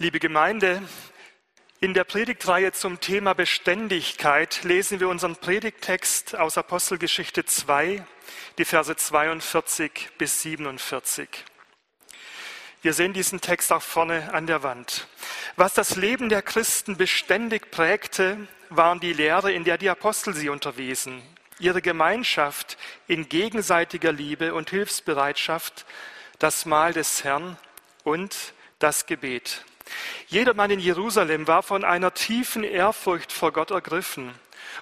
Liebe Gemeinde, in der Predigtreihe zum Thema Beständigkeit lesen wir unseren Predigttext aus Apostelgeschichte 2, die Verse 42 bis 47. Wir sehen diesen Text auch vorne an der Wand. Was das Leben der Christen beständig prägte, waren die Lehre, in der die Apostel sie unterwiesen, ihre Gemeinschaft in gegenseitiger Liebe und Hilfsbereitschaft, das Mahl des Herrn und das Gebet. Jeder Mann in Jerusalem war von einer tiefen Ehrfurcht vor Gott ergriffen.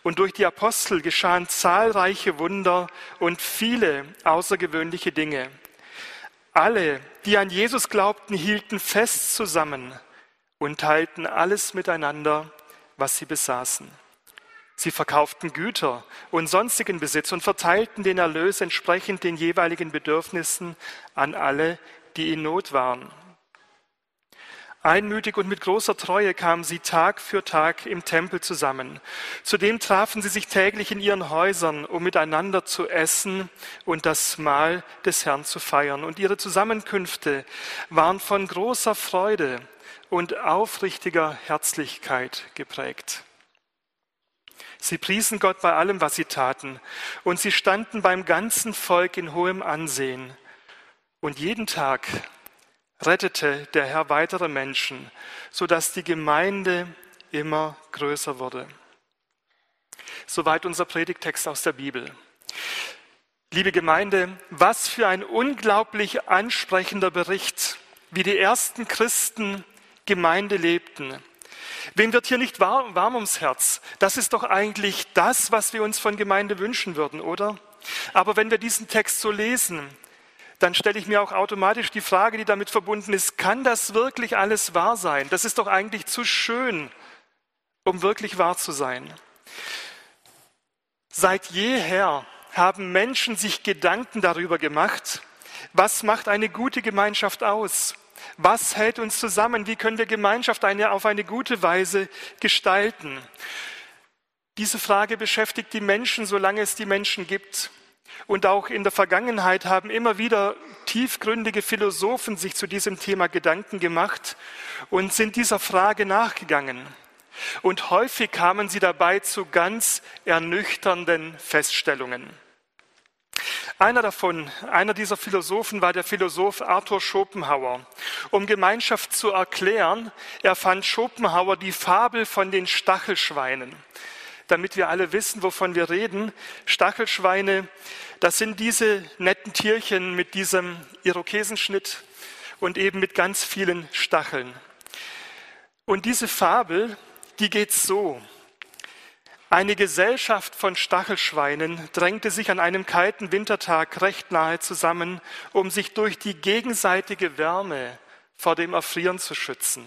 Und durch die Apostel geschahen zahlreiche Wunder und viele außergewöhnliche Dinge. Alle, die an Jesus glaubten, hielten fest zusammen und teilten alles miteinander, was sie besaßen. Sie verkauften Güter und sonstigen Besitz und verteilten den Erlös entsprechend den jeweiligen Bedürfnissen an alle, die in Not waren. Einmütig und mit großer Treue kamen sie Tag für Tag im Tempel zusammen. Zudem trafen sie sich täglich in ihren Häusern, um miteinander zu essen und das Mahl des Herrn zu feiern. Und ihre Zusammenkünfte waren von großer Freude und aufrichtiger Herzlichkeit geprägt. Sie priesen Gott bei allem, was sie taten, und sie standen beim ganzen Volk in hohem Ansehen. Und jeden Tag rettete der Herr weitere Menschen, sodass die Gemeinde immer größer wurde. Soweit unser Predigtext aus der Bibel. Liebe Gemeinde, was für ein unglaublich ansprechender Bericht, wie die ersten Christen Gemeinde lebten. Wem wird hier nicht warm, warm ums Herz? Das ist doch eigentlich das, was wir uns von Gemeinde wünschen würden, oder? Aber wenn wir diesen Text so lesen, dann stelle ich mir auch automatisch die Frage, die damit verbunden ist, kann das wirklich alles wahr sein? Das ist doch eigentlich zu schön, um wirklich wahr zu sein. Seit jeher haben Menschen sich Gedanken darüber gemacht, was macht eine gute Gemeinschaft aus? Was hält uns zusammen? Wie können wir Gemeinschaft eine, auf eine gute Weise gestalten? Diese Frage beschäftigt die Menschen, solange es die Menschen gibt. Und auch in der Vergangenheit haben immer wieder tiefgründige Philosophen sich zu diesem Thema Gedanken gemacht und sind dieser Frage nachgegangen. Und häufig kamen sie dabei zu ganz ernüchternden Feststellungen. Einer davon, einer dieser Philosophen war der Philosoph Arthur Schopenhauer. Um Gemeinschaft zu erklären, erfand Schopenhauer die Fabel von den Stachelschweinen. Damit wir alle wissen, wovon wir reden, Stachelschweine das sind diese netten Tierchen mit diesem Irokesenschnitt und eben mit ganz vielen Stacheln. Und diese Fabel, die geht so. Eine Gesellschaft von Stachelschweinen drängte sich an einem kalten Wintertag recht nahe zusammen, um sich durch die gegenseitige Wärme vor dem Erfrieren zu schützen.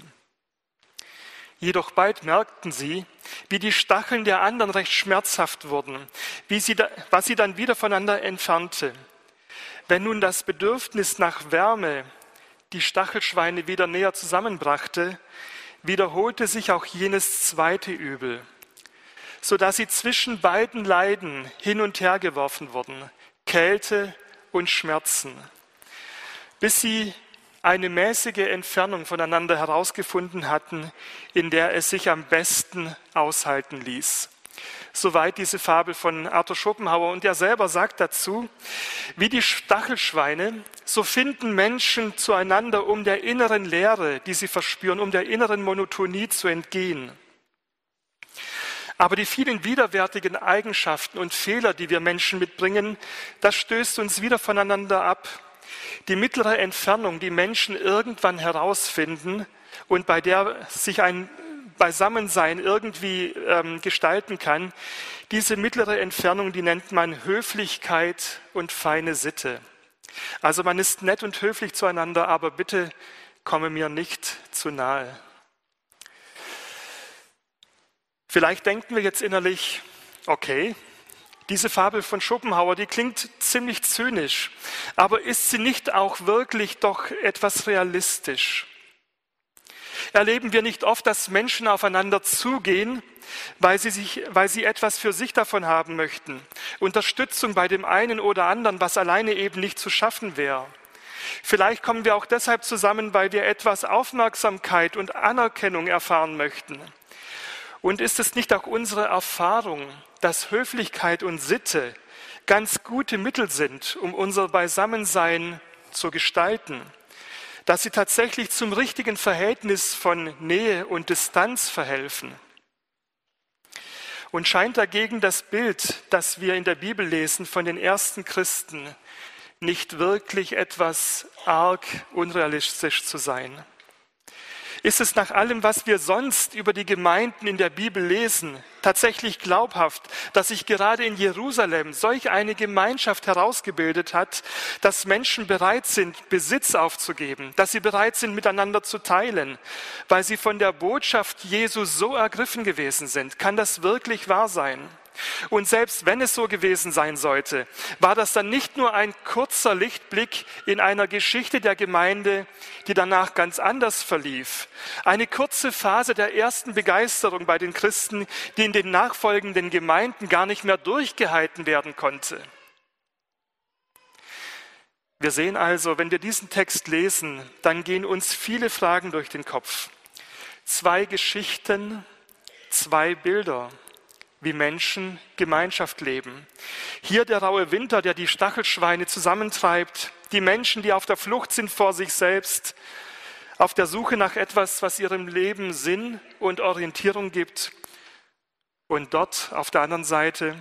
Jedoch bald merkten sie, wie die Stacheln der anderen recht schmerzhaft wurden, wie sie da, was sie dann wieder voneinander entfernte. Wenn nun das Bedürfnis nach Wärme die Stachelschweine wieder näher zusammenbrachte, wiederholte sich auch jenes zweite Übel, so dass sie zwischen beiden Leiden hin und her geworfen wurden, Kälte und Schmerzen, bis sie eine mäßige Entfernung voneinander herausgefunden hatten, in der es sich am besten aushalten ließ. Soweit diese Fabel von Arthur Schopenhauer. Und er selber sagt dazu, wie die Stachelschweine, so finden Menschen zueinander, um der inneren Leere, die sie verspüren, um der inneren Monotonie zu entgehen. Aber die vielen widerwärtigen Eigenschaften und Fehler, die wir Menschen mitbringen, das stößt uns wieder voneinander ab die mittlere Entfernung, die Menschen irgendwann herausfinden und bei der sich ein Beisammensein irgendwie ähm, gestalten kann, diese mittlere Entfernung, die nennt man Höflichkeit und feine Sitte. Also man ist nett und höflich zueinander, aber bitte komme mir nicht zu nahe. Vielleicht denken wir jetzt innerlich, okay, diese Fabel von Schopenhauer, die klingt ziemlich zynisch, aber ist sie nicht auch wirklich doch etwas realistisch? Erleben wir nicht oft, dass Menschen aufeinander zugehen, weil sie, sich, weil sie etwas für sich davon haben möchten? Unterstützung bei dem einen oder anderen, was alleine eben nicht zu schaffen wäre. Vielleicht kommen wir auch deshalb zusammen, weil wir etwas Aufmerksamkeit und Anerkennung erfahren möchten. Und ist es nicht auch unsere Erfahrung, dass Höflichkeit und Sitte ganz gute Mittel sind, um unser Beisammensein zu gestalten? Dass sie tatsächlich zum richtigen Verhältnis von Nähe und Distanz verhelfen? Und scheint dagegen das Bild, das wir in der Bibel lesen von den ersten Christen, nicht wirklich etwas arg unrealistisch zu sein? Ist es nach allem, was wir sonst über die Gemeinden in der Bibel lesen, tatsächlich glaubhaft, dass sich gerade in Jerusalem solch eine Gemeinschaft herausgebildet hat, dass Menschen bereit sind, Besitz aufzugeben, dass sie bereit sind, miteinander zu teilen, weil sie von der Botschaft Jesu so ergriffen gewesen sind? Kann das wirklich wahr sein? Und selbst wenn es so gewesen sein sollte, war das dann nicht nur ein kurzer Lichtblick in einer Geschichte der Gemeinde, die danach ganz anders verlief. Eine kurze Phase der ersten Begeisterung bei den Christen, die in den nachfolgenden Gemeinden gar nicht mehr durchgehalten werden konnte. Wir sehen also, wenn wir diesen Text lesen, dann gehen uns viele Fragen durch den Kopf. Zwei Geschichten, zwei Bilder wie Menschen Gemeinschaft leben. Hier der raue Winter, der die Stachelschweine zusammentreibt, die Menschen, die auf der Flucht sind vor sich selbst, auf der Suche nach etwas, was ihrem Leben Sinn und Orientierung gibt. Und dort auf der anderen Seite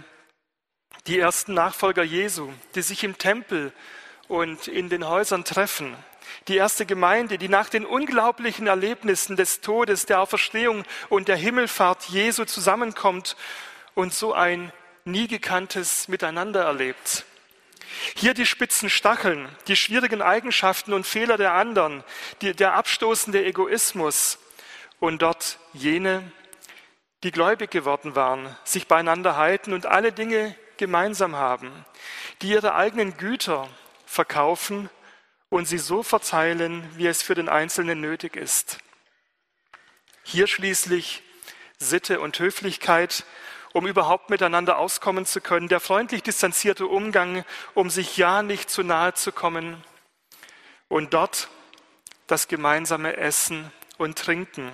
die ersten Nachfolger Jesu, die sich im Tempel und in den Häusern treffen. Die erste Gemeinde, die nach den unglaublichen Erlebnissen des Todes, der Auferstehung und der Himmelfahrt Jesu zusammenkommt und so ein nie gekanntes Miteinander erlebt. Hier die spitzen Stacheln, die schwierigen Eigenschaften und Fehler der anderen, die, der abstoßende Egoismus und dort jene, die gläubig geworden waren, sich beieinander halten und alle Dinge gemeinsam haben, die ihre eigenen Güter verkaufen und sie so verteilen, wie es für den Einzelnen nötig ist. Hier schließlich Sitte und Höflichkeit um überhaupt miteinander auskommen zu können, der freundlich distanzierte Umgang, um sich ja nicht zu nahe zu kommen und dort das gemeinsame Essen und Trinken,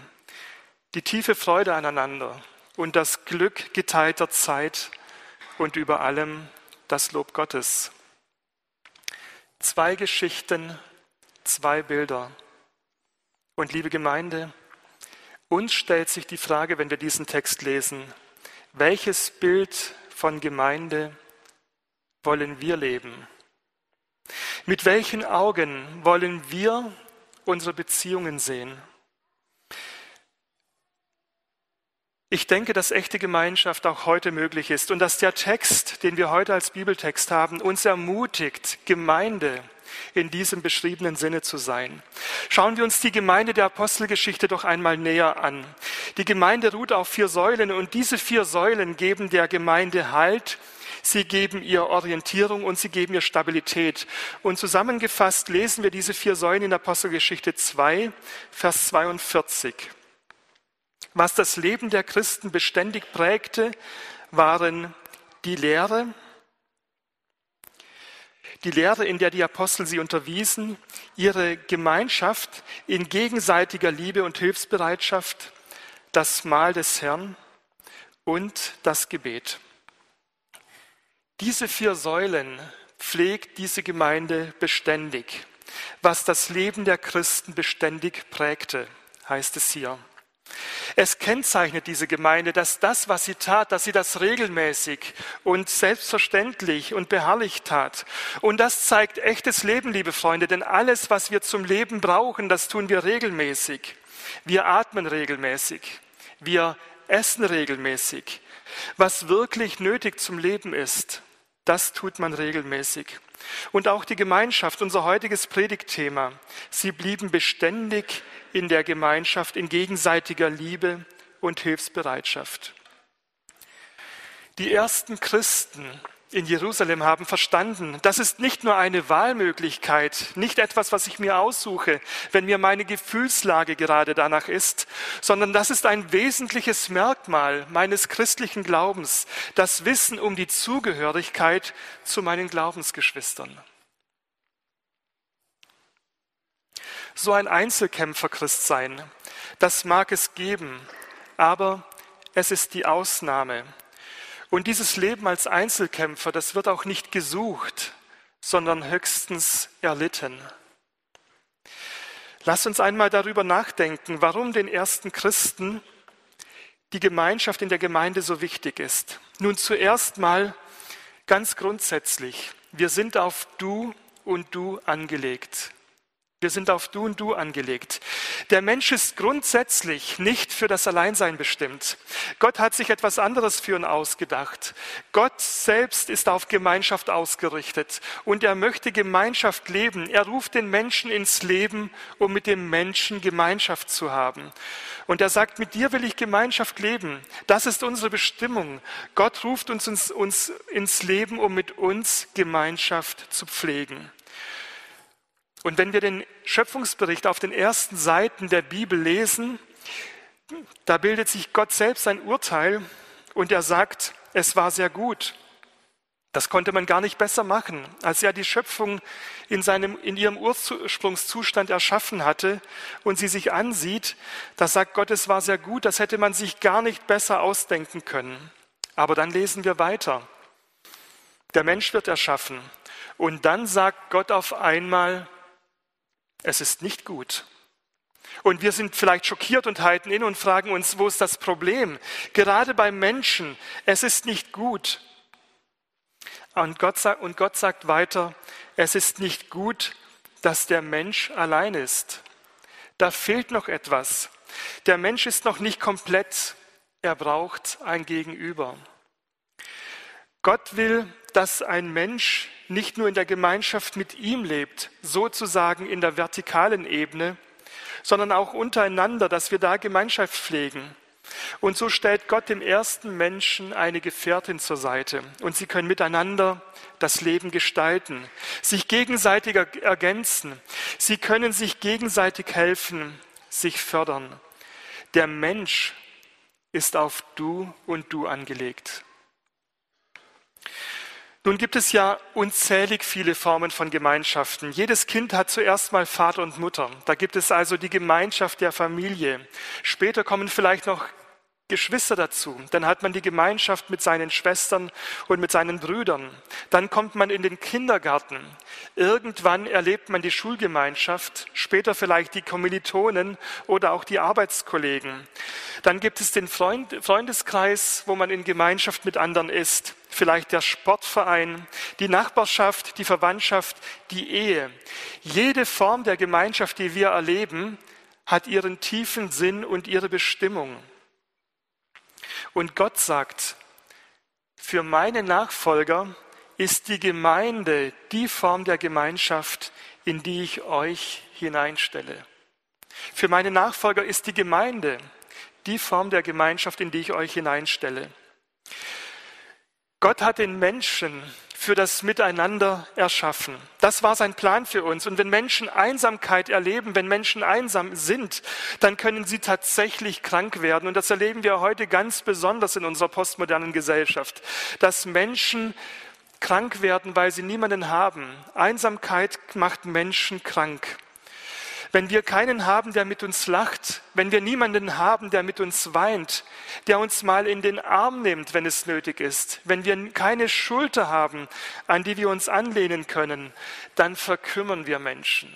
die tiefe Freude aneinander und das Glück geteilter Zeit und über allem das Lob Gottes. Zwei Geschichten, zwei Bilder. Und liebe Gemeinde, uns stellt sich die Frage, wenn wir diesen Text lesen, welches Bild von Gemeinde wollen wir leben? Mit welchen Augen wollen wir unsere Beziehungen sehen? Ich denke, dass echte Gemeinschaft auch heute möglich ist und dass der Text, den wir heute als Bibeltext haben, uns ermutigt, Gemeinde in diesem beschriebenen Sinne zu sein. Schauen wir uns die Gemeinde der Apostelgeschichte doch einmal näher an. Die Gemeinde ruht auf vier Säulen und diese vier Säulen geben der Gemeinde Halt, sie geben ihr Orientierung und sie geben ihr Stabilität. Und zusammengefasst lesen wir diese vier Säulen in Apostelgeschichte 2, Vers 42. Was das Leben der Christen beständig prägte, waren die Lehre, die Lehre, in der die Apostel sie unterwiesen, ihre Gemeinschaft in gegenseitiger Liebe und Hilfsbereitschaft, das Mahl des Herrn und das Gebet. Diese vier Säulen pflegt diese Gemeinde beständig, was das Leben der Christen beständig prägte, heißt es hier. Es kennzeichnet diese Gemeinde, dass das, was sie tat, dass sie das regelmäßig und selbstverständlich und beharrlich tat. Und das zeigt echtes Leben, liebe Freunde, denn alles, was wir zum Leben brauchen, das tun wir regelmäßig. Wir atmen regelmäßig. Wir essen regelmäßig. Was wirklich nötig zum Leben ist, das tut man regelmäßig. Und auch die Gemeinschaft, unser heutiges Predigtthema, sie blieben beständig in der Gemeinschaft, in gegenseitiger Liebe und Hilfsbereitschaft. Die ersten Christen in Jerusalem haben verstanden, das ist nicht nur eine Wahlmöglichkeit, nicht etwas, was ich mir aussuche, wenn mir meine Gefühlslage gerade danach ist, sondern das ist ein wesentliches Merkmal meines christlichen Glaubens, das Wissen um die Zugehörigkeit zu meinen Glaubensgeschwistern. So ein Einzelkämpfer-Christ sein. Das mag es geben, aber es ist die Ausnahme. Und dieses Leben als Einzelkämpfer, das wird auch nicht gesucht, sondern höchstens erlitten. Lass uns einmal darüber nachdenken, warum den ersten Christen die Gemeinschaft in der Gemeinde so wichtig ist. Nun zuerst mal ganz grundsätzlich, wir sind auf du und du angelegt. Wir sind auf Du und Du angelegt. Der Mensch ist grundsätzlich nicht für das Alleinsein bestimmt. Gott hat sich etwas anderes für ihn ausgedacht. Gott selbst ist auf Gemeinschaft ausgerichtet und er möchte Gemeinschaft leben. Er ruft den Menschen ins Leben, um mit dem Menschen Gemeinschaft zu haben. Und er sagt, mit dir will ich Gemeinschaft leben. Das ist unsere Bestimmung. Gott ruft uns, uns, uns ins Leben, um mit uns Gemeinschaft zu pflegen. Und wenn wir den Schöpfungsbericht auf den ersten Seiten der Bibel lesen, da bildet sich Gott selbst ein Urteil und er sagt, es war sehr gut. Das konnte man gar nicht besser machen. Als er die Schöpfung in, seinem, in ihrem Ursprungszustand erschaffen hatte und sie sich ansieht, da sagt Gott, es war sehr gut, das hätte man sich gar nicht besser ausdenken können. Aber dann lesen wir weiter. Der Mensch wird erschaffen. Und dann sagt Gott auf einmal, es ist nicht gut. Und wir sind vielleicht schockiert und halten in und fragen uns, wo ist das Problem? Gerade beim Menschen, es ist nicht gut. Und Gott, sagt, und Gott sagt weiter, es ist nicht gut, dass der Mensch allein ist. Da fehlt noch etwas. Der Mensch ist noch nicht komplett. Er braucht ein Gegenüber. Gott will, dass ein Mensch nicht nur in der Gemeinschaft mit ihm lebt, sozusagen in der vertikalen Ebene, sondern auch untereinander, dass wir da Gemeinschaft pflegen. Und so stellt Gott dem ersten Menschen eine Gefährtin zur Seite und sie können miteinander das Leben gestalten, sich gegenseitig ergänzen, sie können sich gegenseitig helfen, sich fördern. Der Mensch ist auf Du und Du angelegt. Nun gibt es ja unzählig viele Formen von Gemeinschaften. Jedes Kind hat zuerst mal Vater und Mutter. Da gibt es also die Gemeinschaft der Familie. Später kommen vielleicht noch Geschwister dazu. Dann hat man die Gemeinschaft mit seinen Schwestern und mit seinen Brüdern. Dann kommt man in den Kindergarten. Irgendwann erlebt man die Schulgemeinschaft, später vielleicht die Kommilitonen oder auch die Arbeitskollegen. Dann gibt es den Freund, Freundeskreis, wo man in Gemeinschaft mit anderen ist. Vielleicht der Sportverein, die Nachbarschaft, die Verwandtschaft, die Ehe. Jede Form der Gemeinschaft, die wir erleben, hat ihren tiefen Sinn und ihre Bestimmung. Und Gott sagt, für meine Nachfolger ist die Gemeinde die Form der Gemeinschaft, in die ich euch hineinstelle. Für meine Nachfolger ist die Gemeinde die Form der Gemeinschaft, in die ich euch hineinstelle. Gott hat den Menschen für das Miteinander erschaffen. Das war sein Plan für uns. Und wenn Menschen Einsamkeit erleben, wenn Menschen einsam sind, dann können sie tatsächlich krank werden. Und das erleben wir heute ganz besonders in unserer postmodernen Gesellschaft, dass Menschen krank werden, weil sie niemanden haben. Einsamkeit macht Menschen krank wenn wir keinen haben, der mit uns lacht, wenn wir niemanden haben, der mit uns weint, der uns mal in den Arm nimmt, wenn es nötig ist, wenn wir keine Schulter haben, an die wir uns anlehnen können, dann verkümmern wir Menschen.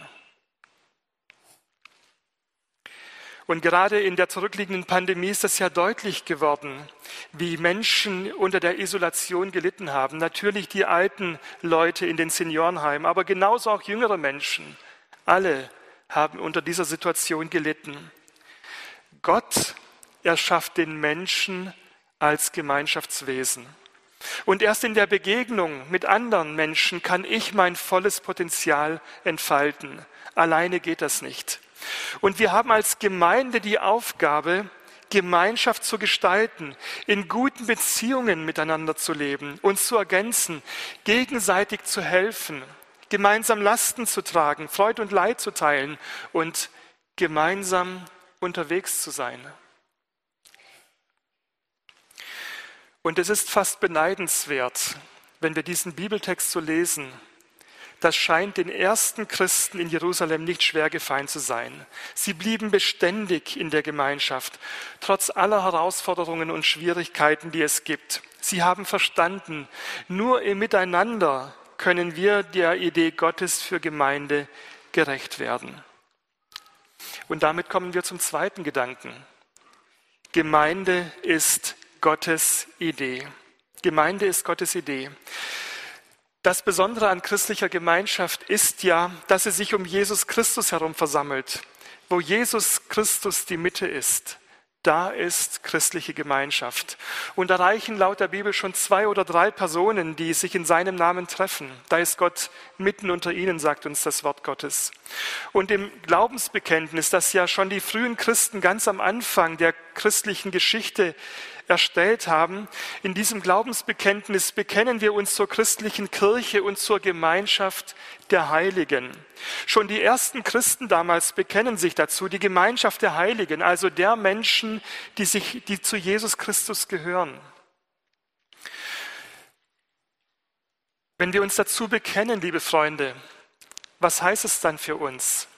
Und gerade in der zurückliegenden Pandemie ist das ja deutlich geworden, wie Menschen unter der Isolation gelitten haben. Natürlich die alten Leute in den Seniorenheimen, aber genauso auch jüngere Menschen. Alle haben unter dieser Situation gelitten. Gott erschafft den Menschen als Gemeinschaftswesen. Und erst in der Begegnung mit anderen Menschen kann ich mein volles Potenzial entfalten. Alleine geht das nicht. Und wir haben als Gemeinde die Aufgabe, Gemeinschaft zu gestalten, in guten Beziehungen miteinander zu leben, uns zu ergänzen, gegenseitig zu helfen gemeinsam Lasten zu tragen, Freude und Leid zu teilen und gemeinsam unterwegs zu sein. Und es ist fast beneidenswert, wenn wir diesen Bibeltext so lesen, das scheint den ersten Christen in Jerusalem nicht schwer gefallen zu sein. Sie blieben beständig in der Gemeinschaft, trotz aller Herausforderungen und Schwierigkeiten, die es gibt. Sie haben verstanden, nur im Miteinander können wir der Idee Gottes für Gemeinde gerecht werden. Und damit kommen wir zum zweiten Gedanken. Gemeinde ist Gottes Idee. Gemeinde ist Gottes Idee. Das Besondere an christlicher Gemeinschaft ist ja, dass sie sich um Jesus Christus herum versammelt. Wo Jesus Christus die Mitte ist, da ist christliche Gemeinschaft. Und da reichen laut der Bibel schon zwei oder drei Personen, die sich in seinem Namen treffen. Da ist Gott mitten unter ihnen, sagt uns das Wort Gottes. Und im Glaubensbekenntnis, das ja schon die frühen Christen ganz am Anfang der christlichen Geschichte erstellt haben. In diesem Glaubensbekenntnis bekennen wir uns zur christlichen Kirche und zur Gemeinschaft der Heiligen. Schon die ersten Christen damals bekennen sich dazu, die Gemeinschaft der Heiligen, also der Menschen, die, sich, die zu Jesus Christus gehören. Wenn wir uns dazu bekennen, liebe Freunde, was heißt es dann für uns?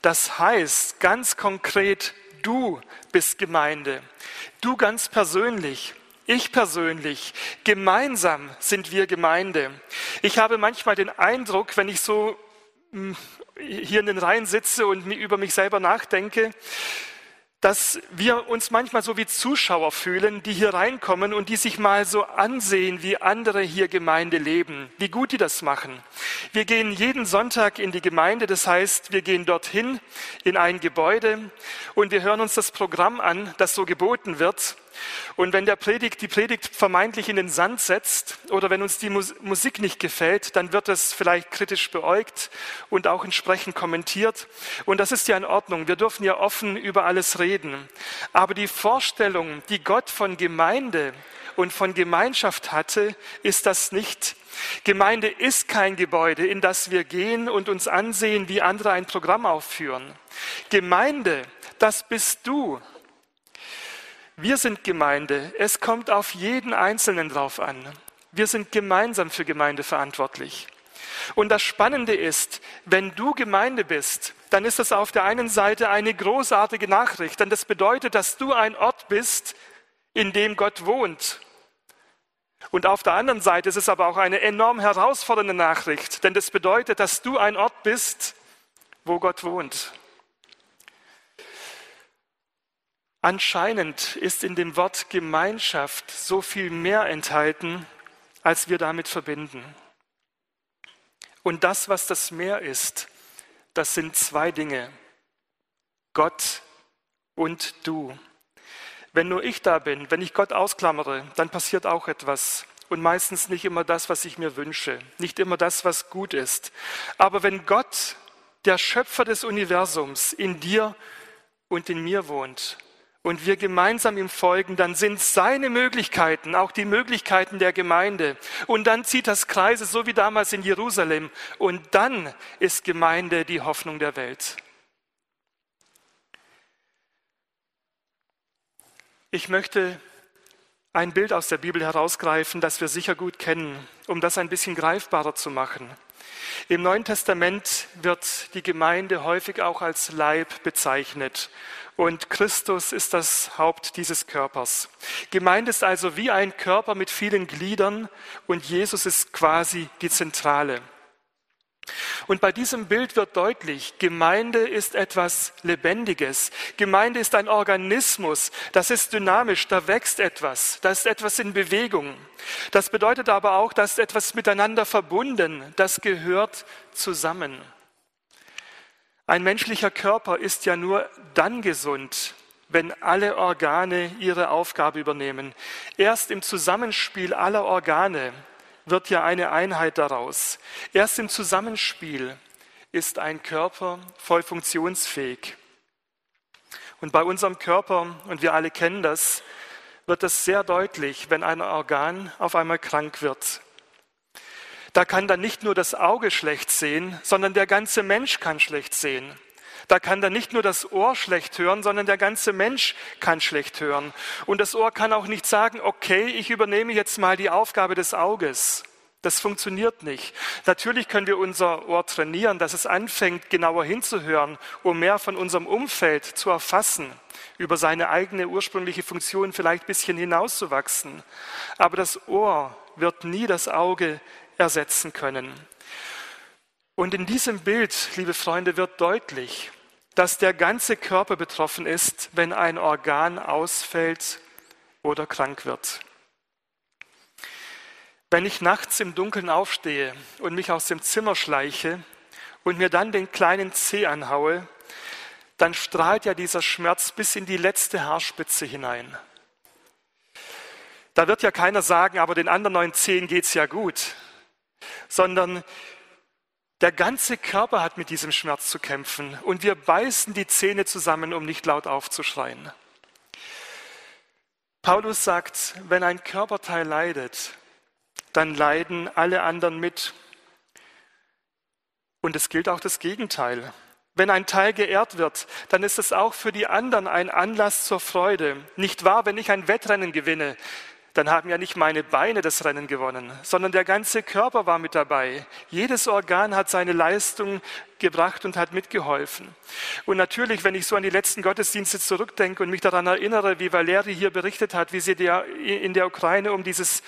Das heißt ganz konkret, du bist Gemeinde. Du ganz persönlich, ich persönlich, gemeinsam sind wir Gemeinde. Ich habe manchmal den Eindruck, wenn ich so hm, hier in den Reihen sitze und über mich selber nachdenke, dass wir uns manchmal so wie Zuschauer fühlen, die hier reinkommen und die sich mal so ansehen, wie andere hier Gemeinde leben, wie gut die das machen. Wir gehen jeden Sonntag in die Gemeinde, das heißt, wir gehen dorthin in ein Gebäude und wir hören uns das Programm an, das so geboten wird. Und wenn der Predigt, die Predigt vermeintlich in den Sand setzt oder wenn uns die Musik nicht gefällt, dann wird es vielleicht kritisch beäugt und auch entsprechend kommentiert. Und das ist ja in Ordnung. Wir dürfen ja offen über alles reden. Aber die Vorstellung, die Gott von Gemeinde und von Gemeinschaft hatte, ist das nicht. Gemeinde ist kein Gebäude, in das wir gehen und uns ansehen, wie andere ein Programm aufführen. Gemeinde, das bist du. Wir sind Gemeinde. Es kommt auf jeden Einzelnen drauf an. Wir sind gemeinsam für Gemeinde verantwortlich. Und das Spannende ist, wenn du Gemeinde bist, dann ist das auf der einen Seite eine großartige Nachricht, denn das bedeutet, dass du ein Ort bist, in dem Gott wohnt. Und auf der anderen Seite ist es aber auch eine enorm herausfordernde Nachricht, denn das bedeutet, dass du ein Ort bist, wo Gott wohnt. Anscheinend ist in dem Wort Gemeinschaft so viel mehr enthalten, als wir damit verbinden. Und das, was das Meer ist, das sind zwei Dinge. Gott und du. Wenn nur ich da bin, wenn ich Gott ausklammere, dann passiert auch etwas. Und meistens nicht immer das, was ich mir wünsche, nicht immer das, was gut ist. Aber wenn Gott, der Schöpfer des Universums, in dir und in mir wohnt, und wir gemeinsam ihm folgen, dann sind seine Möglichkeiten auch die Möglichkeiten der Gemeinde. Und dann zieht das Kreise, so wie damals in Jerusalem. Und dann ist Gemeinde die Hoffnung der Welt. Ich möchte ein Bild aus der Bibel herausgreifen, das wir sicher gut kennen, um das ein bisschen greifbarer zu machen. Im Neuen Testament wird die Gemeinde häufig auch als Leib bezeichnet. Und Christus ist das Haupt dieses Körpers. Gemeinde ist also wie ein Körper mit vielen Gliedern und Jesus ist quasi die Zentrale. Und bei diesem Bild wird deutlich, Gemeinde ist etwas Lebendiges. Gemeinde ist ein Organismus, das ist dynamisch, da wächst etwas, da ist etwas in Bewegung. Das bedeutet aber auch, dass etwas miteinander verbunden, das gehört zusammen. Ein menschlicher Körper ist ja nur dann gesund, wenn alle Organe ihre Aufgabe übernehmen. Erst im Zusammenspiel aller Organe wird ja eine Einheit daraus. Erst im Zusammenspiel ist ein Körper voll funktionsfähig. Und bei unserem Körper, und wir alle kennen das, wird es sehr deutlich, wenn ein Organ auf einmal krank wird. Da kann dann nicht nur das Auge schlecht sehen, sondern der ganze Mensch kann schlecht sehen. Da kann dann nicht nur das Ohr schlecht hören, sondern der ganze Mensch kann schlecht hören. Und das Ohr kann auch nicht sagen, okay, ich übernehme jetzt mal die Aufgabe des Auges. Das funktioniert nicht. Natürlich können wir unser Ohr trainieren, dass es anfängt, genauer hinzuhören, um mehr von unserem Umfeld zu erfassen, über seine eigene ursprüngliche Funktion vielleicht ein bisschen hinauszuwachsen. Aber das Ohr wird nie das Auge ersetzen können. Und in diesem Bild, liebe Freunde, wird deutlich, dass der ganze Körper betroffen ist, wenn ein Organ ausfällt oder krank wird. Wenn ich nachts im Dunkeln aufstehe und mich aus dem Zimmer schleiche und mir dann den kleinen Zeh anhaue, dann strahlt ja dieser Schmerz bis in die letzte Haarspitze hinein. Da wird ja keiner sagen, aber den anderen neun Zehen geht's ja gut, sondern der ganze Körper hat mit diesem Schmerz zu kämpfen und wir beißen die Zähne zusammen, um nicht laut aufzuschreien. Paulus sagt, wenn ein Körperteil leidet, dann leiden alle anderen mit. Und es gilt auch das Gegenteil. Wenn ein Teil geehrt wird, dann ist es auch für die anderen ein Anlass zur Freude. Nicht wahr, wenn ich ein Wettrennen gewinne, dann haben ja nicht meine Beine das Rennen gewonnen, sondern der ganze Körper war mit dabei. Jedes Organ hat seine Leistung gebracht und hat mitgeholfen. Und natürlich, wenn ich so an die letzten Gottesdienste zurückdenke und mich daran erinnere, wie Valeri hier berichtet hat, wie sie in der Ukraine um dieses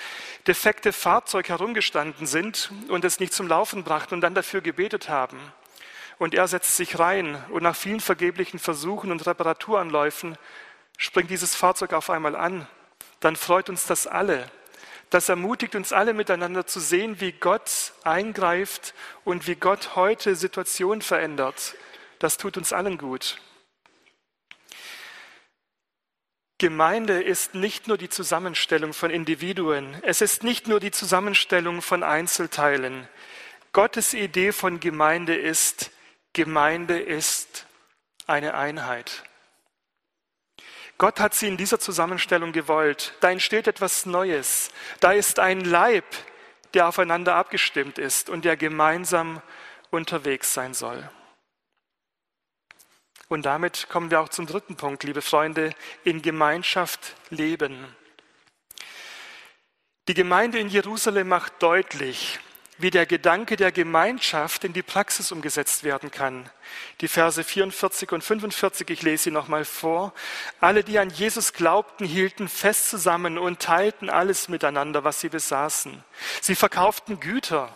defekte Fahrzeug herumgestanden sind und es nicht zum Laufen brachten und dann dafür gebetet haben. Und er setzt sich rein und nach vielen vergeblichen Versuchen und Reparaturanläufen springt dieses Fahrzeug auf einmal an dann freut uns das alle. Das ermutigt uns alle miteinander zu sehen, wie Gott eingreift und wie Gott heute Situationen verändert. Das tut uns allen gut. Gemeinde ist nicht nur die Zusammenstellung von Individuen, es ist nicht nur die Zusammenstellung von Einzelteilen. Gottes Idee von Gemeinde ist, Gemeinde ist eine Einheit. Gott hat sie in dieser Zusammenstellung gewollt. Da entsteht etwas Neues. Da ist ein Leib, der aufeinander abgestimmt ist und der gemeinsam unterwegs sein soll. Und damit kommen wir auch zum dritten Punkt, liebe Freunde, in Gemeinschaft leben. Die Gemeinde in Jerusalem macht deutlich, wie der Gedanke der Gemeinschaft in die Praxis umgesetzt werden kann. Die Verse 44 und 45, ich lese sie nochmal vor. Alle, die an Jesus glaubten, hielten fest zusammen und teilten alles miteinander, was sie besaßen. Sie verkauften Güter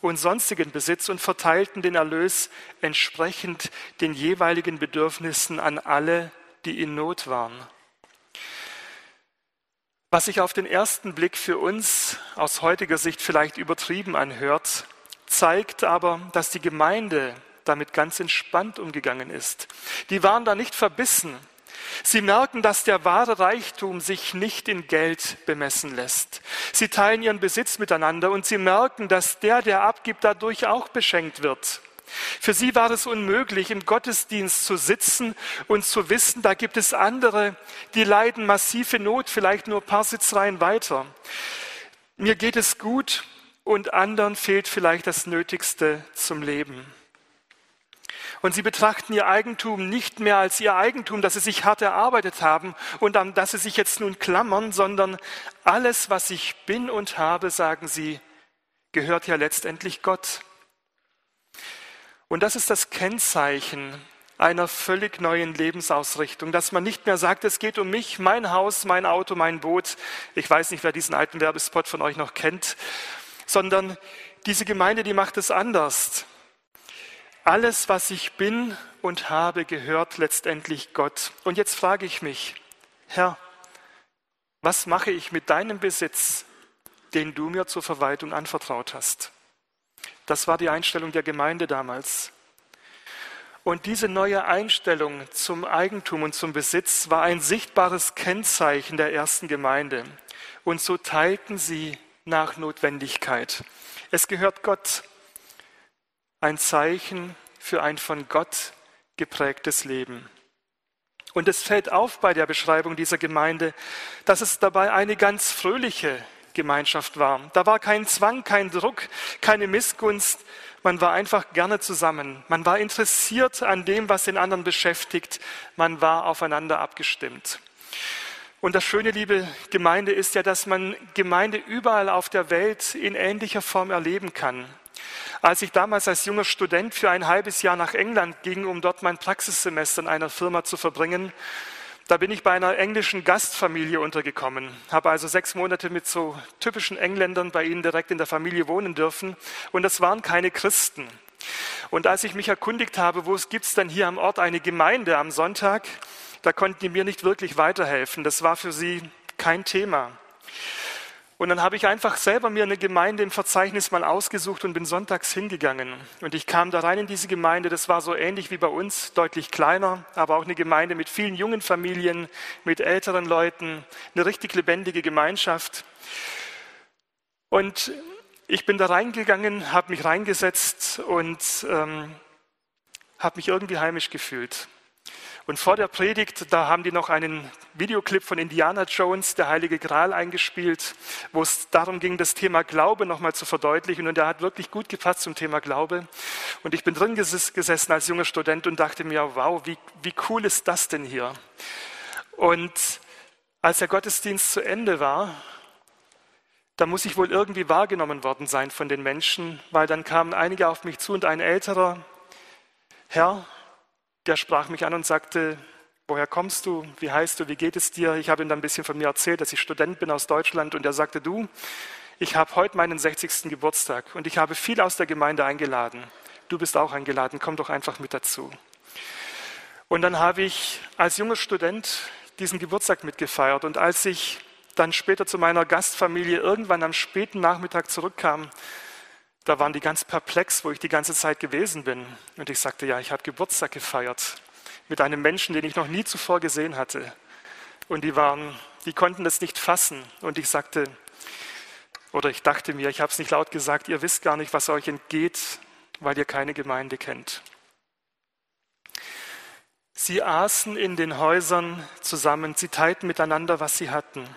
und sonstigen Besitz und verteilten den Erlös entsprechend den jeweiligen Bedürfnissen an alle, die in Not waren. Was sich auf den ersten Blick für uns aus heutiger Sicht vielleicht übertrieben anhört, zeigt aber, dass die Gemeinde damit ganz entspannt umgegangen ist. Die waren da nicht verbissen. Sie merken, dass der wahre Reichtum sich nicht in Geld bemessen lässt. Sie teilen ihren Besitz miteinander und sie merken, dass der, der abgibt, dadurch auch beschenkt wird. Für sie war es unmöglich, im Gottesdienst zu sitzen und zu wissen, da gibt es andere, die leiden massive Not, vielleicht nur ein paar Sitzreihen weiter. Mir geht es gut und anderen fehlt vielleicht das Nötigste zum Leben. Und sie betrachten ihr Eigentum nicht mehr als ihr Eigentum, das sie sich hart erarbeitet haben und an das sie sich jetzt nun klammern, sondern alles, was ich bin und habe, sagen sie, gehört ja letztendlich Gott. Und das ist das Kennzeichen einer völlig neuen Lebensausrichtung, dass man nicht mehr sagt, es geht um mich, mein Haus, mein Auto, mein Boot. Ich weiß nicht, wer diesen alten Werbespot von euch noch kennt, sondern diese Gemeinde, die macht es anders. Alles, was ich bin und habe, gehört letztendlich Gott. Und jetzt frage ich mich, Herr, was mache ich mit deinem Besitz, den du mir zur Verwaltung anvertraut hast? Das war die Einstellung der Gemeinde damals. Und diese neue Einstellung zum Eigentum und zum Besitz war ein sichtbares Kennzeichen der ersten Gemeinde. Und so teilten sie nach Notwendigkeit. Es gehört Gott. Ein Zeichen für ein von Gott geprägtes Leben. Und es fällt auf bei der Beschreibung dieser Gemeinde, dass es dabei eine ganz fröhliche Gemeinschaft war. Da war kein Zwang, kein Druck, keine Missgunst. Man war einfach gerne zusammen. Man war interessiert an dem, was den anderen beschäftigt. Man war aufeinander abgestimmt. Und das Schöne, liebe Gemeinde, ist ja, dass man Gemeinde überall auf der Welt in ähnlicher Form erleben kann. Als ich damals als junger Student für ein halbes Jahr nach England ging, um dort mein Praxissemester in einer Firma zu verbringen, da bin ich bei einer englischen Gastfamilie untergekommen, habe also sechs Monate mit so typischen Engländern bei ihnen direkt in der Familie wohnen dürfen und das waren keine Christen. Und als ich mich erkundigt habe, wo es gibt denn hier am Ort eine Gemeinde am Sonntag, da konnten die mir nicht wirklich weiterhelfen. Das war für sie kein Thema. Und dann habe ich einfach selber mir eine Gemeinde im Verzeichnis mal ausgesucht und bin sonntags hingegangen. Und ich kam da rein in diese Gemeinde, das war so ähnlich wie bei uns, deutlich kleiner, aber auch eine Gemeinde mit vielen jungen Familien, mit älteren Leuten, eine richtig lebendige Gemeinschaft. Und ich bin da reingegangen, habe mich reingesetzt und ähm, habe mich irgendwie heimisch gefühlt. Und vor der Predigt, da haben die noch einen Videoclip von Indiana Jones, der Heilige Gral, eingespielt, wo es darum ging, das Thema Glaube nochmal zu verdeutlichen. Und der hat wirklich gut gepasst zum Thema Glaube. Und ich bin drin gesessen als junger Student und dachte mir, wow, wie, wie cool ist das denn hier? Und als der Gottesdienst zu Ende war, da muss ich wohl irgendwie wahrgenommen worden sein von den Menschen, weil dann kamen einige auf mich zu und ein älterer Herr, der sprach mich an und sagte, woher kommst du, wie heißt du, wie geht es dir? Ich habe ihm dann ein bisschen von mir erzählt, dass ich Student bin aus Deutschland und er sagte, du, ich habe heute meinen 60. Geburtstag und ich habe viel aus der Gemeinde eingeladen. Du bist auch eingeladen, komm doch einfach mit dazu. Und dann habe ich als junger Student diesen Geburtstag mitgefeiert und als ich dann später zu meiner Gastfamilie irgendwann am späten Nachmittag zurückkam, da waren die ganz perplex, wo ich die ganze Zeit gewesen bin. Und ich sagte, ja, ich habe Geburtstag gefeiert mit einem Menschen, den ich noch nie zuvor gesehen hatte. Und die waren, die konnten das nicht fassen. Und ich sagte, oder ich dachte mir, ich habe es nicht laut gesagt, ihr wisst gar nicht, was euch entgeht, weil ihr keine Gemeinde kennt. Sie aßen in den Häusern zusammen, sie teilten miteinander, was sie hatten.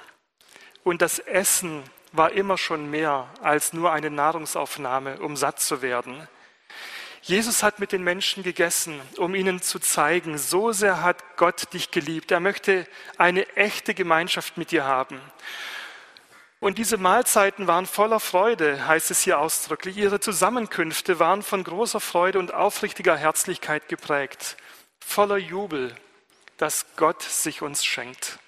Und das Essen war immer schon mehr als nur eine Nahrungsaufnahme, um satt zu werden. Jesus hat mit den Menschen gegessen, um ihnen zu zeigen, so sehr hat Gott dich geliebt. Er möchte eine echte Gemeinschaft mit dir haben. Und diese Mahlzeiten waren voller Freude, heißt es hier ausdrücklich. Ihre Zusammenkünfte waren von großer Freude und aufrichtiger Herzlichkeit geprägt, voller Jubel, dass Gott sich uns schenkt.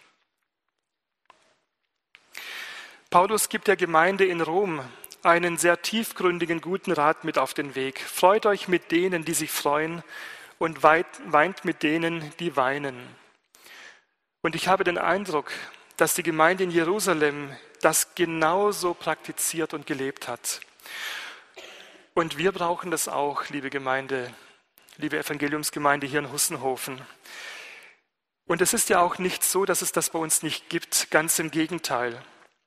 Paulus gibt der Gemeinde in Rom einen sehr tiefgründigen guten Rat mit auf den Weg. Freut euch mit denen, die sich freuen und weint mit denen, die weinen. Und ich habe den Eindruck, dass die Gemeinde in Jerusalem das genauso praktiziert und gelebt hat. Und wir brauchen das auch, liebe Gemeinde, liebe Evangeliumsgemeinde hier in Hussenhofen. Und es ist ja auch nicht so, dass es das bei uns nicht gibt, ganz im Gegenteil.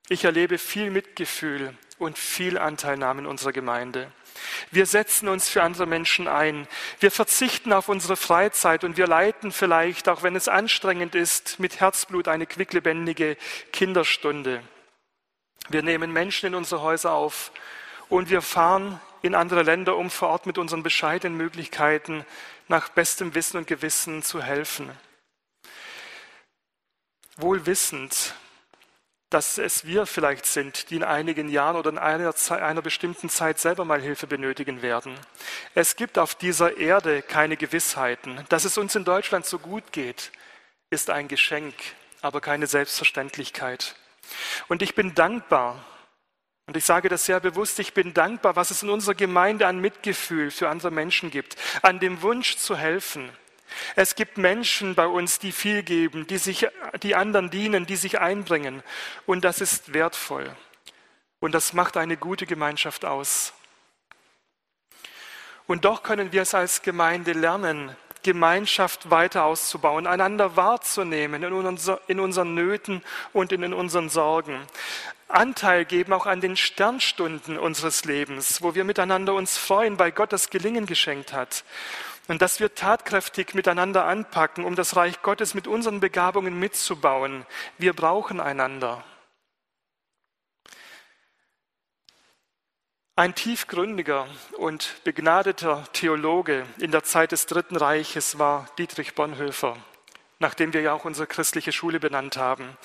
Ich erlebe viel Mitgefühl und viel Anteilnahme in unserer Gemeinde. Wir setzen uns für andere Menschen ein. Wir verzichten auf unsere Freizeit und wir leiten vielleicht, auch wenn es anstrengend ist, mit Herzblut eine quicklebendige Kinderstunde. Wir nehmen Menschen in unsere Häuser auf und wir fahren in andere Länder, um vor Ort mit unseren bescheidenen Möglichkeiten nach bestem Wissen und Gewissen zu helfen. Wohl wissend, dass es wir vielleicht sind, die in einigen Jahren oder in einer, einer, bestimmten Zeit selber mal Hilfe benötigen werden. Es gibt auf dieser Erde keine Gewissheiten. Dass es uns in Deutschland so gut geht, ist ein Geschenk, aber keine Selbstverständlichkeit. Und ich bin dankbar, und ich sage das sehr bewusst, ich bin dankbar, was es in unserer Gemeinde an Mitgefühl für andere Menschen gibt, an dem Wunsch zu helfen es gibt Menschen bei uns, die viel geben, die sich, die anderen dienen, die sich einbringen. Und das ist wertvoll. Und das macht eine gute Gemeinschaft aus. Und doch können wir es als Gemeinde lernen, Gemeinschaft weiter auszubauen, einander wahrzunehmen in, unser, in unseren Nöten und in, unseren Sorgen. Anteil geben auch an den Sternstunden unseres Lebens, wo wir miteinander uns freuen, weil Gott das Gelingen geschenkt hat. Und dass wir tatkräftig miteinander anpacken, um das Reich Gottes mit unseren Begabungen mitzubauen. Wir brauchen einander. Ein tiefgründiger und begnadeter Theologe in der Zeit des Dritten Reiches war Dietrich Bonhoeffer. nachdem wir ja auch unsere christliche Schule benannt haben.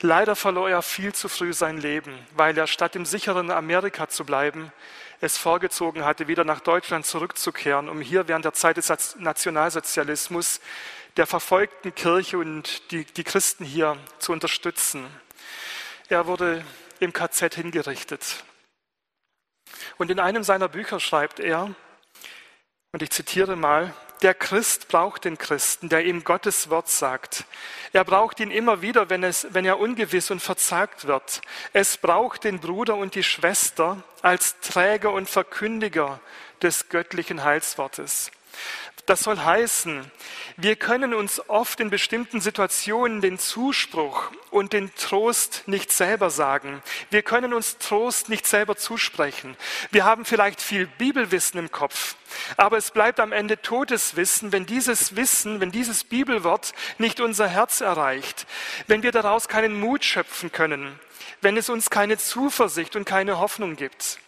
Leider verlor er viel zu früh sein Leben, weil er statt im sicheren Amerika zu bleiben, es vorgezogen hatte, wieder nach Deutschland zurückzukehren, um hier während der Zeit des Nationalsozialismus der verfolgten Kirche und die, die Christen hier zu unterstützen. Er wurde im KZ hingerichtet. Und in einem seiner Bücher schreibt er, und ich zitiere mal, der Christ braucht den Christen, der ihm Gottes Wort sagt. Er braucht ihn immer wieder, wenn, es, wenn er ungewiss und verzagt wird. Es braucht den Bruder und die Schwester als Träger und Verkündiger des göttlichen Heilswortes. Das soll heißen, wir können uns oft in bestimmten Situationen den Zuspruch und den Trost nicht selber sagen. Wir können uns Trost nicht selber zusprechen. Wir haben vielleicht viel Bibelwissen im Kopf, aber es bleibt am Ende totes Wissen, wenn dieses Wissen, wenn dieses Bibelwort nicht unser Herz erreicht, wenn wir daraus keinen Mut schöpfen können, wenn es uns keine Zuversicht und keine Hoffnung gibt.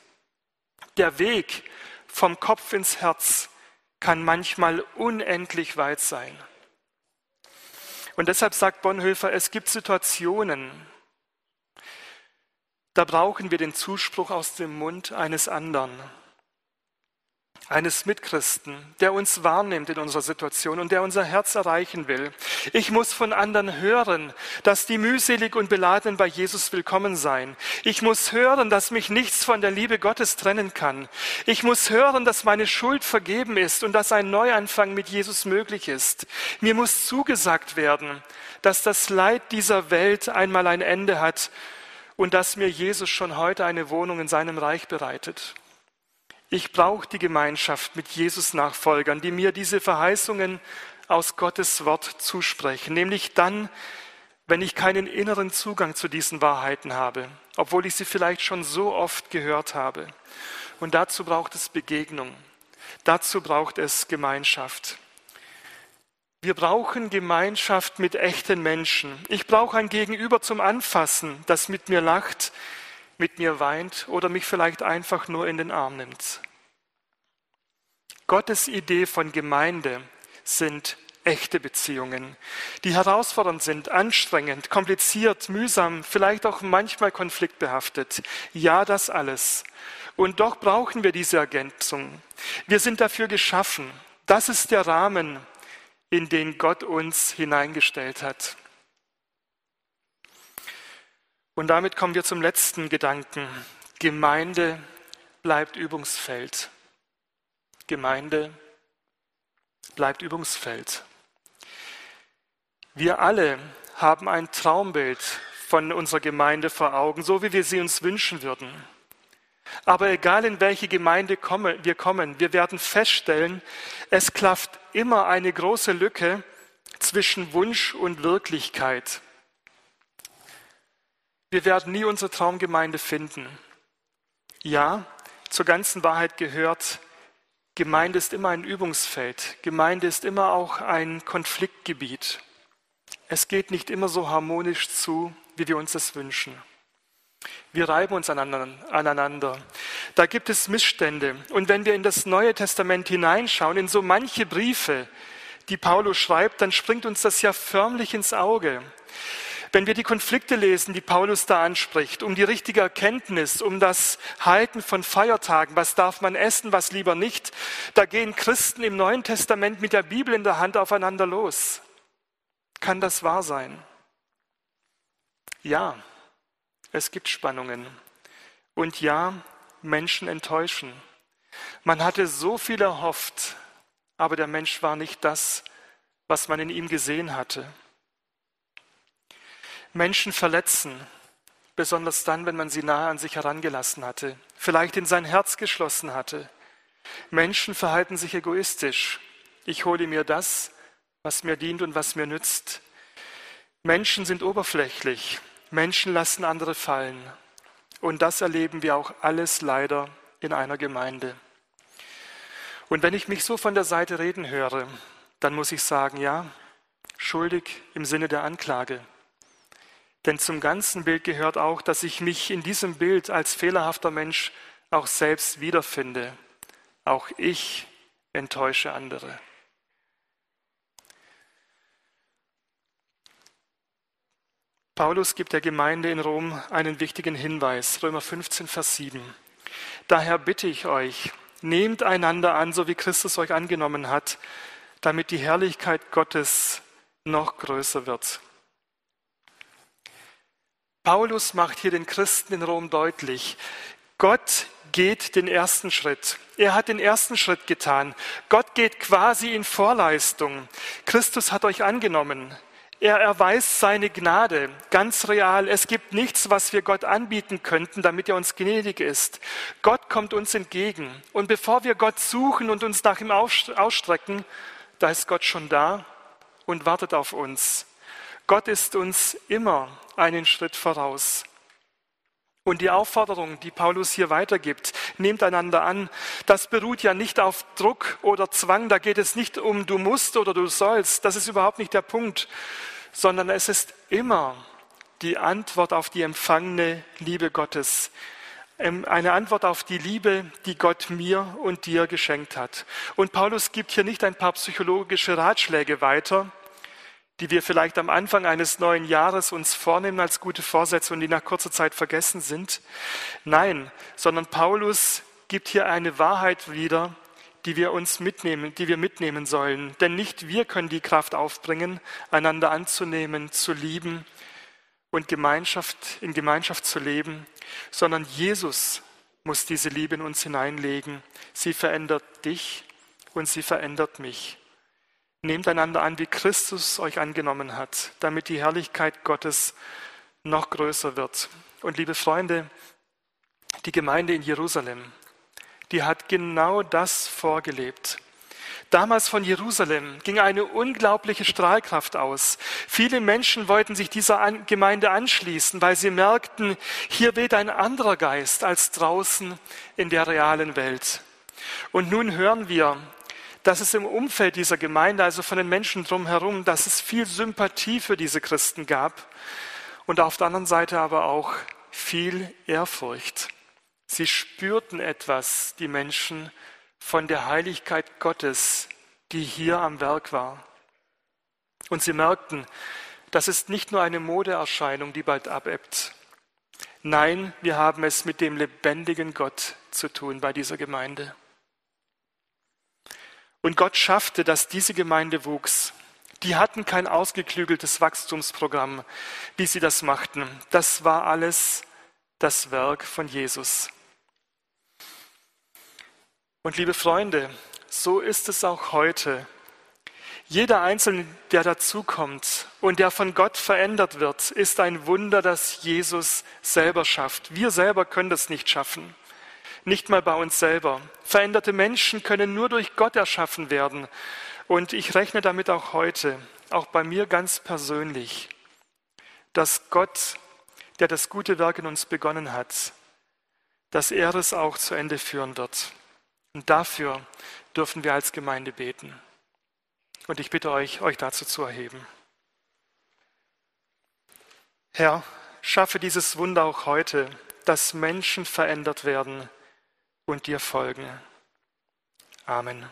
Der Weg vom Kopf ins Herz kann manchmal unendlich weit sein. Und deshalb sagt Bonhoeffer, es gibt Situationen, da brauchen wir den Zuspruch aus dem Mund eines anderen eines Mitchristen, der uns wahrnimmt in unserer Situation und der unser Herz erreichen will. Ich muss von anderen hören, dass die mühselig und beladenen bei Jesus willkommen sein. Ich muss hören, dass mich nichts von der Liebe Gottes trennen kann. Ich muss hören, dass meine Schuld vergeben ist und dass ein Neuanfang mit Jesus möglich ist. Mir muss zugesagt werden, dass das Leid dieser Welt einmal ein Ende hat und dass mir Jesus schon heute eine Wohnung in seinem Reich bereitet. Ich brauche die Gemeinschaft mit Jesus-Nachfolgern, die mir diese Verheißungen aus Gottes Wort zusprechen, nämlich dann, wenn ich keinen inneren Zugang zu diesen Wahrheiten habe, obwohl ich sie vielleicht schon so oft gehört habe. Und dazu braucht es Begegnung, dazu braucht es Gemeinschaft. Wir brauchen Gemeinschaft mit echten Menschen. Ich brauche ein Gegenüber zum Anfassen, das mit mir lacht, mit mir weint oder mich vielleicht einfach nur in den Arm nimmt. Gottes Idee von Gemeinde sind echte Beziehungen, die herausfordernd sind, anstrengend, kompliziert, mühsam, vielleicht auch manchmal konfliktbehaftet. Ja, das alles. Und doch brauchen wir diese Ergänzung. Wir sind dafür geschaffen. Das ist der Rahmen, in den Gott uns hineingestellt hat. Und damit kommen wir zum letzten Gedanken. Gemeinde bleibt Übungsfeld. Gemeinde bleibt Übungsfeld. Wir alle haben ein Traumbild von unserer Gemeinde vor Augen, so wie wir sie uns wünschen würden. Aber egal in welche Gemeinde wir kommen, wir werden feststellen, es klafft immer eine große Lücke zwischen Wunsch und Wirklichkeit. Wir werden nie unsere Traumgemeinde finden. Ja, zur ganzen Wahrheit gehört, Gemeinde ist immer ein Übungsfeld. Gemeinde ist immer auch ein Konfliktgebiet. Es geht nicht immer so harmonisch zu, wie wir uns das wünschen. Wir reiben uns aneinander. Da gibt es Missstände. Und wenn wir in das Neue Testament hineinschauen, in so manche Briefe, die Paulus schreibt, dann springt uns das ja förmlich ins Auge. Wenn wir die Konflikte lesen, die Paulus da anspricht, um die richtige Erkenntnis, um das Halten von Feiertagen, was darf man essen, was lieber nicht, da gehen Christen im Neuen Testament mit der Bibel in der Hand aufeinander los. Kann das wahr sein? Ja, es gibt Spannungen. Und ja, Menschen enttäuschen. Man hatte so viel erhofft, aber der Mensch war nicht das, was man in ihm gesehen hatte. Menschen verletzen, besonders dann, wenn man sie nahe an sich herangelassen hatte, vielleicht in sein Herz geschlossen hatte. Menschen verhalten sich egoistisch. Ich hole mir das, was mir dient und was mir nützt. Menschen sind oberflächlich. Menschen lassen andere fallen. Und das erleben wir auch alles leider in einer Gemeinde. Und wenn ich mich so von der Seite reden höre, dann muss ich sagen, ja, schuldig im Sinne der Anklage. Denn zum ganzen Bild gehört auch, dass ich mich in diesem Bild als fehlerhafter Mensch auch selbst wiederfinde. Auch ich enttäusche andere. Paulus gibt der Gemeinde in Rom einen wichtigen Hinweis, Römer 15, Vers 7. Daher bitte ich euch, nehmt einander an, so wie Christus euch angenommen hat, damit die Herrlichkeit Gottes noch größer wird. Paulus macht hier den Christen in Rom deutlich, Gott geht den ersten Schritt. Er hat den ersten Schritt getan. Gott geht quasi in Vorleistung. Christus hat euch angenommen. Er erweist seine Gnade ganz real. Es gibt nichts, was wir Gott anbieten könnten, damit er uns gnädig ist. Gott kommt uns entgegen. Und bevor wir Gott suchen und uns nach ihm ausstrecken, da ist Gott schon da und wartet auf uns. Gott ist uns immer einen Schritt voraus. Und die Aufforderung, die Paulus hier weitergibt, nehmt einander an, das beruht ja nicht auf Druck oder Zwang, da geht es nicht um du musst oder du sollst, das ist überhaupt nicht der Punkt, sondern es ist immer die Antwort auf die empfangene Liebe Gottes, ähm, eine Antwort auf die Liebe, die Gott mir und dir geschenkt hat. Und Paulus gibt hier nicht ein paar psychologische Ratschläge weiter, die wir vielleicht am Anfang eines neuen Jahres uns vornehmen als gute Vorsätze und die nach kurzer Zeit vergessen sind. Nein, sondern Paulus gibt hier eine Wahrheit wieder, die wir uns mitnehmen, die wir mitnehmen sollen. Denn nicht wir können die Kraft aufbringen, einander anzunehmen, zu lieben und Gemeinschaft, in Gemeinschaft zu leben, sondern Jesus muss diese Liebe in uns hineinlegen. Sie verändert dich und sie verändert mich. Nehmt einander an, wie Christus euch angenommen hat, damit die Herrlichkeit Gottes noch größer wird. Und liebe Freunde, die Gemeinde in Jerusalem, die hat genau das vorgelebt. Damals von Jerusalem ging eine unglaubliche Strahlkraft aus. Viele Menschen wollten sich dieser Gemeinde anschließen, weil sie merkten, hier weht ein anderer Geist als draußen in der realen Welt. Und nun hören wir, dass es im Umfeld dieser Gemeinde, also von den Menschen drumherum, dass es viel Sympathie für diese Christen gab und auf der anderen Seite aber auch viel Ehrfurcht. Sie spürten etwas, die Menschen, von der Heiligkeit Gottes, die hier am Werk war. Und sie merkten, das ist nicht nur eine Modeerscheinung, die bald abebbt. Nein, wir haben es mit dem lebendigen Gott zu tun bei dieser Gemeinde. Und Gott schaffte, dass diese Gemeinde wuchs. Die hatten kein ausgeklügeltes Wachstumsprogramm, wie sie das machten. Das war alles das Werk von Jesus. Und liebe Freunde, so ist es auch heute. Jeder Einzelne, der dazukommt und der von Gott verändert wird, ist ein Wunder, das Jesus selber schafft. Wir selber können das nicht schaffen nicht mal bei uns selber. Veränderte Menschen können nur durch Gott erschaffen werden. Und ich rechne damit auch heute, auch bei mir ganz persönlich, dass Gott, der das gute Werk in uns begonnen hat, dass er es auch zu Ende führen wird. Und dafür dürfen wir als Gemeinde beten. Und ich bitte euch, euch dazu zu erheben. Herr, schaffe dieses Wunder auch heute, dass Menschen verändert werden und dir folgen. Amen.